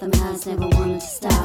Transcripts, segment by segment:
the mass never wanted to stop.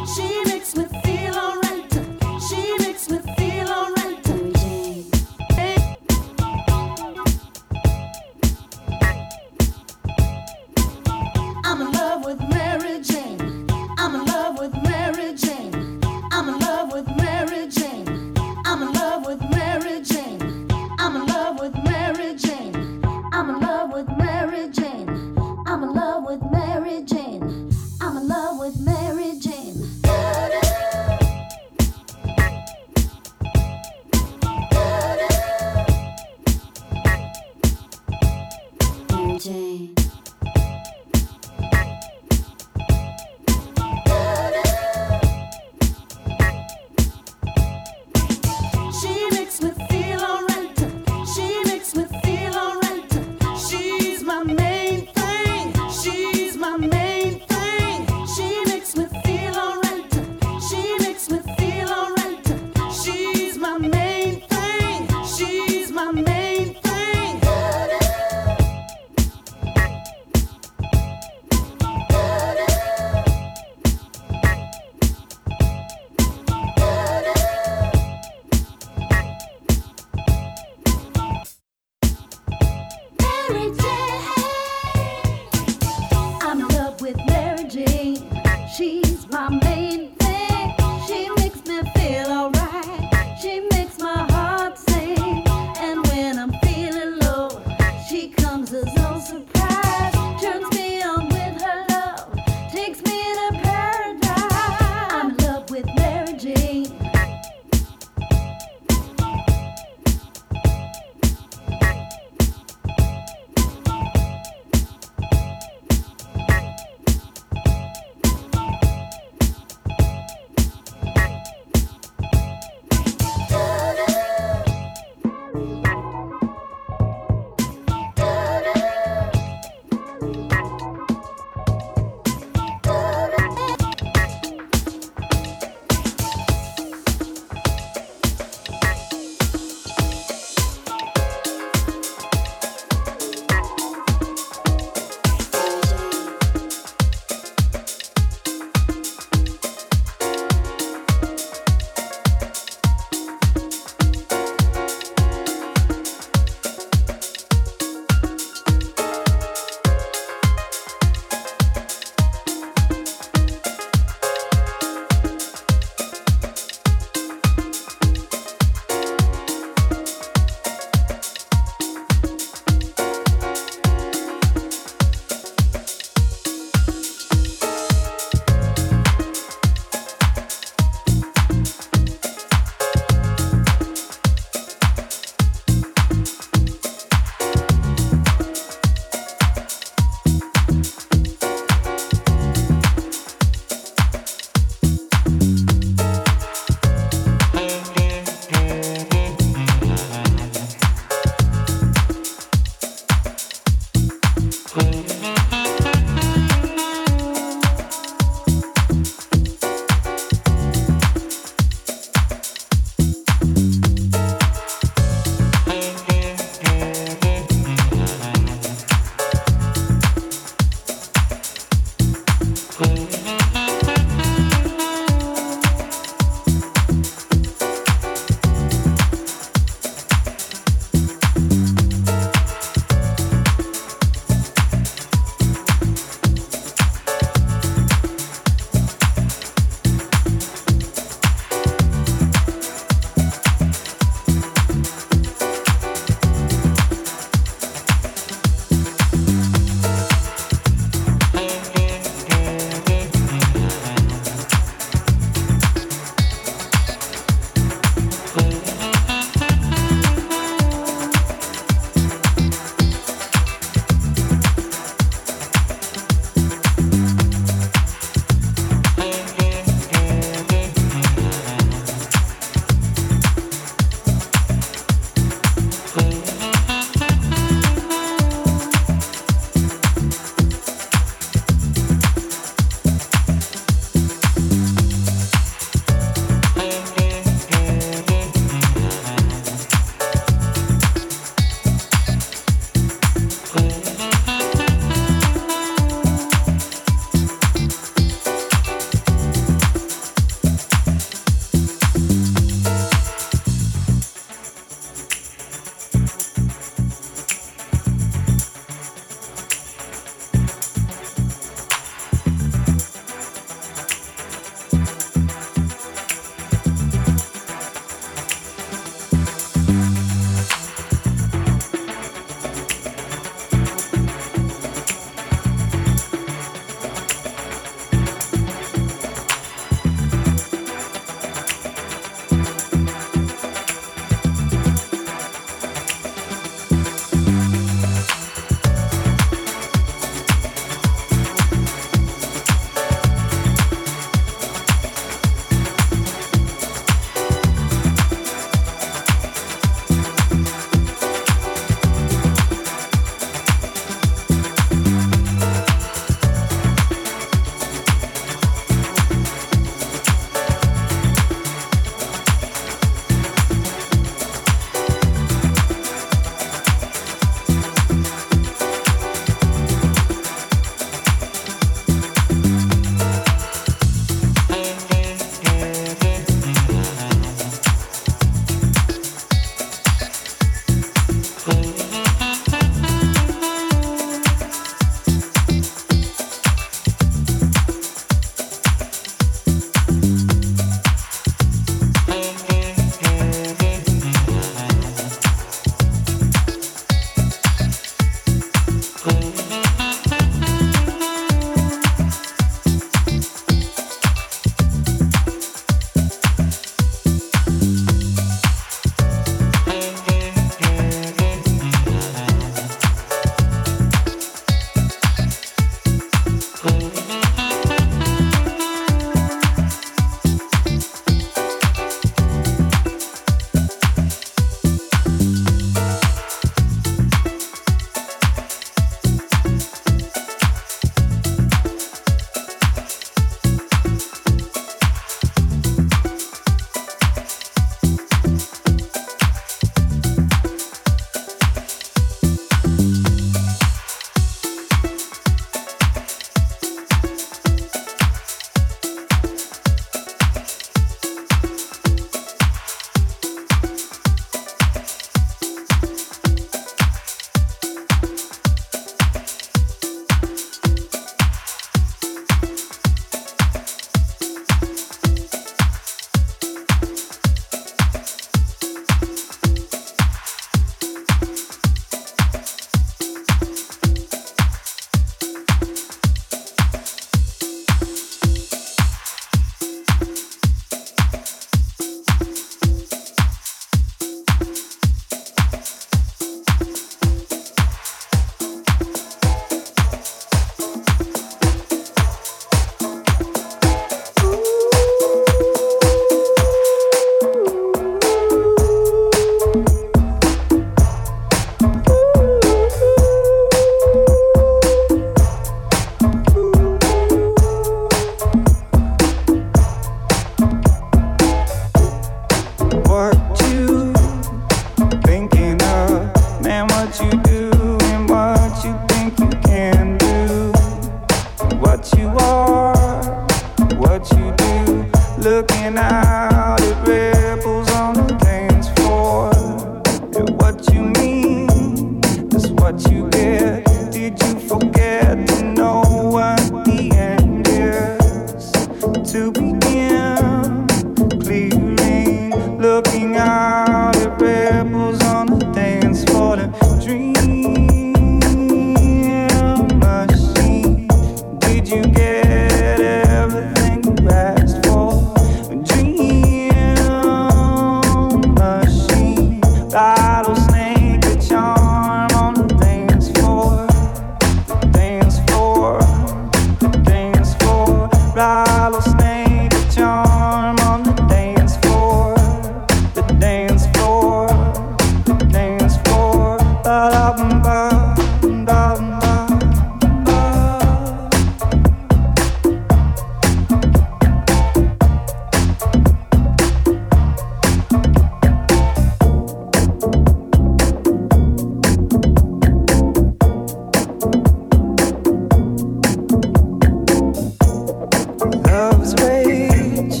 love's rage,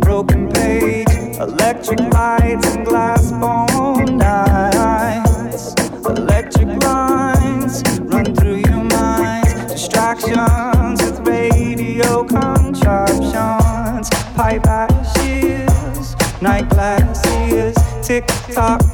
broken page, electric lights and glass bone eyes, electric lines run through your mind, distractions with radio contraptions, pipe ashes, night glasses, tick tock.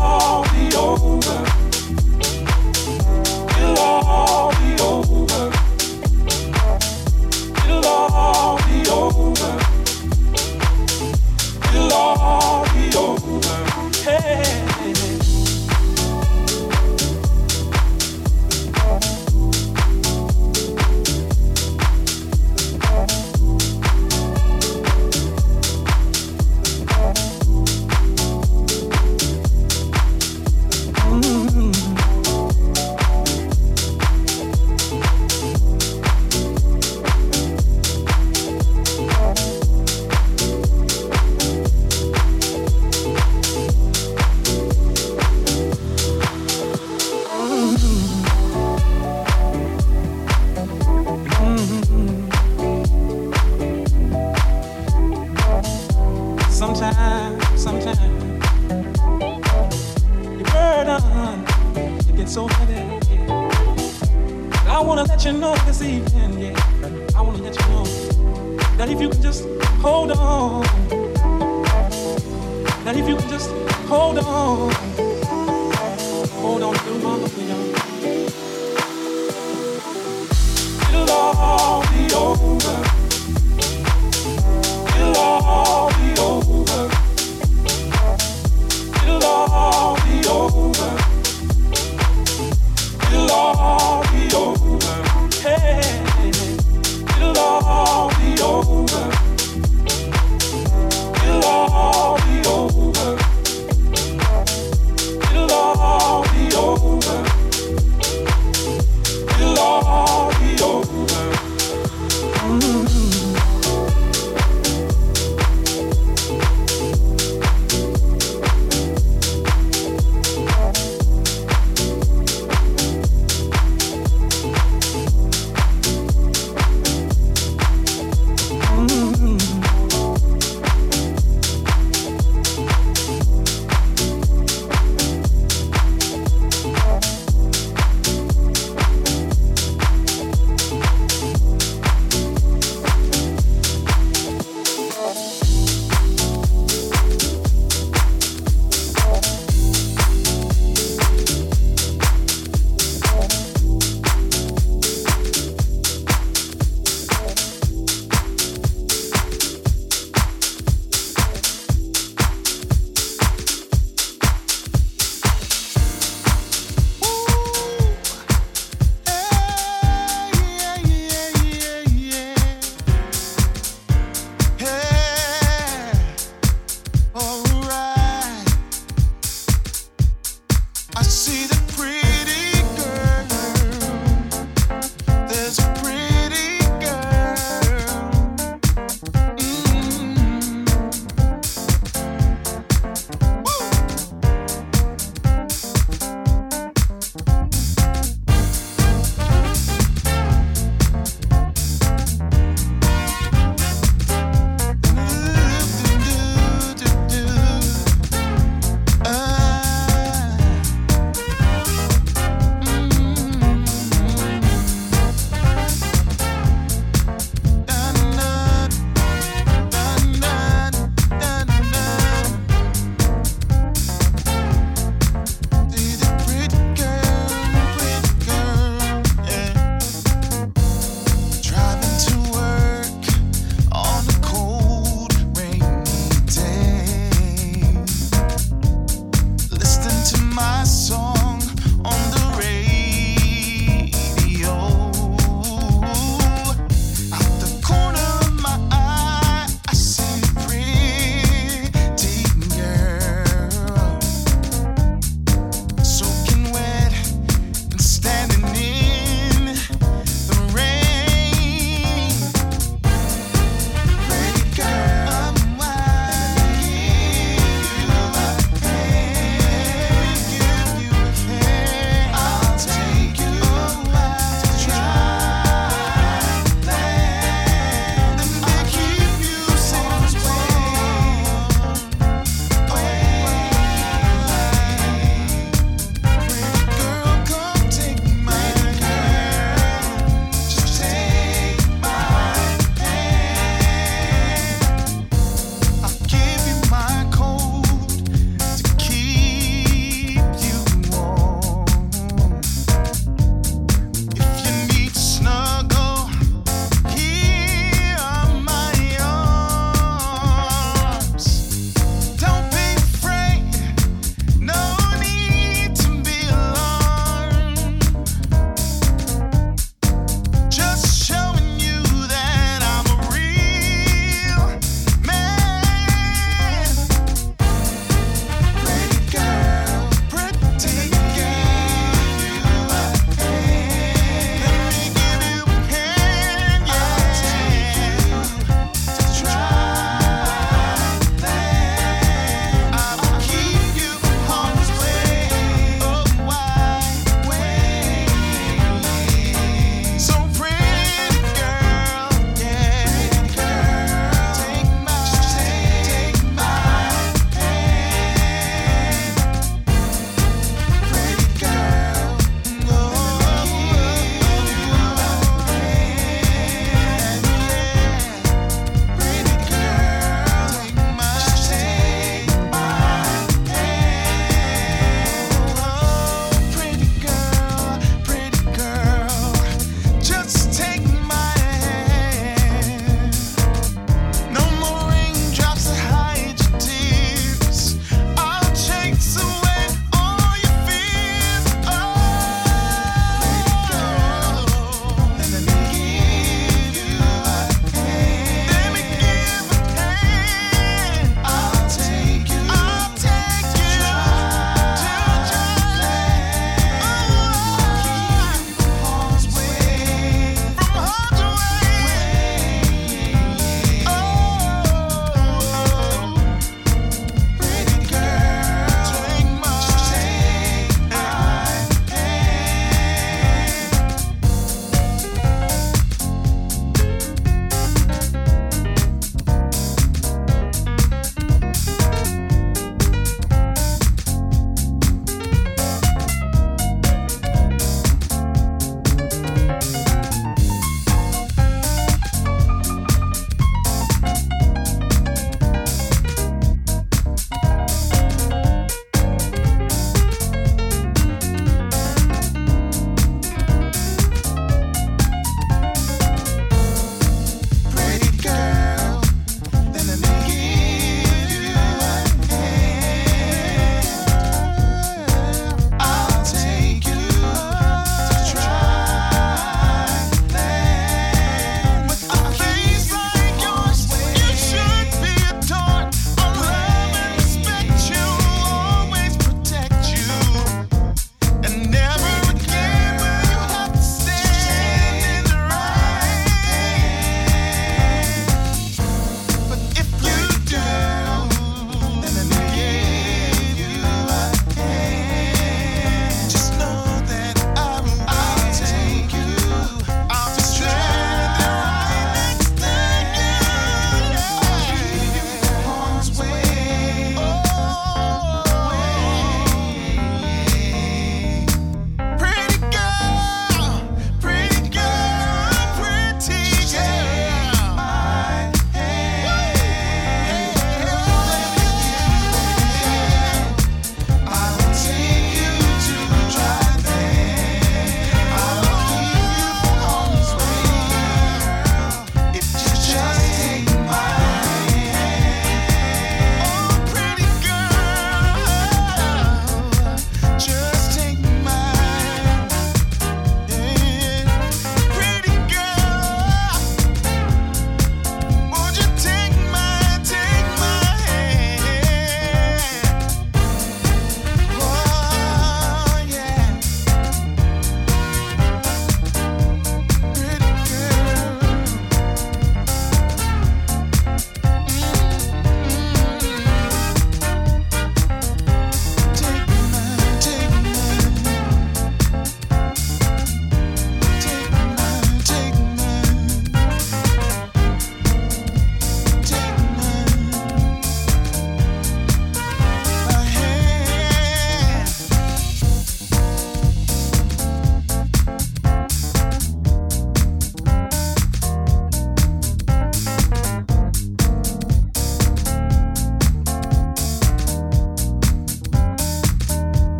all be over.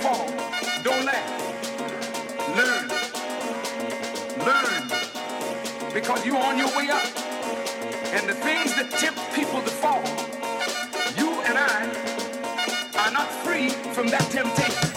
Fall. Don't let. Learn. Learn. Because you're on your way up. And the things that tempt people to fall, you and I are not free from that temptation.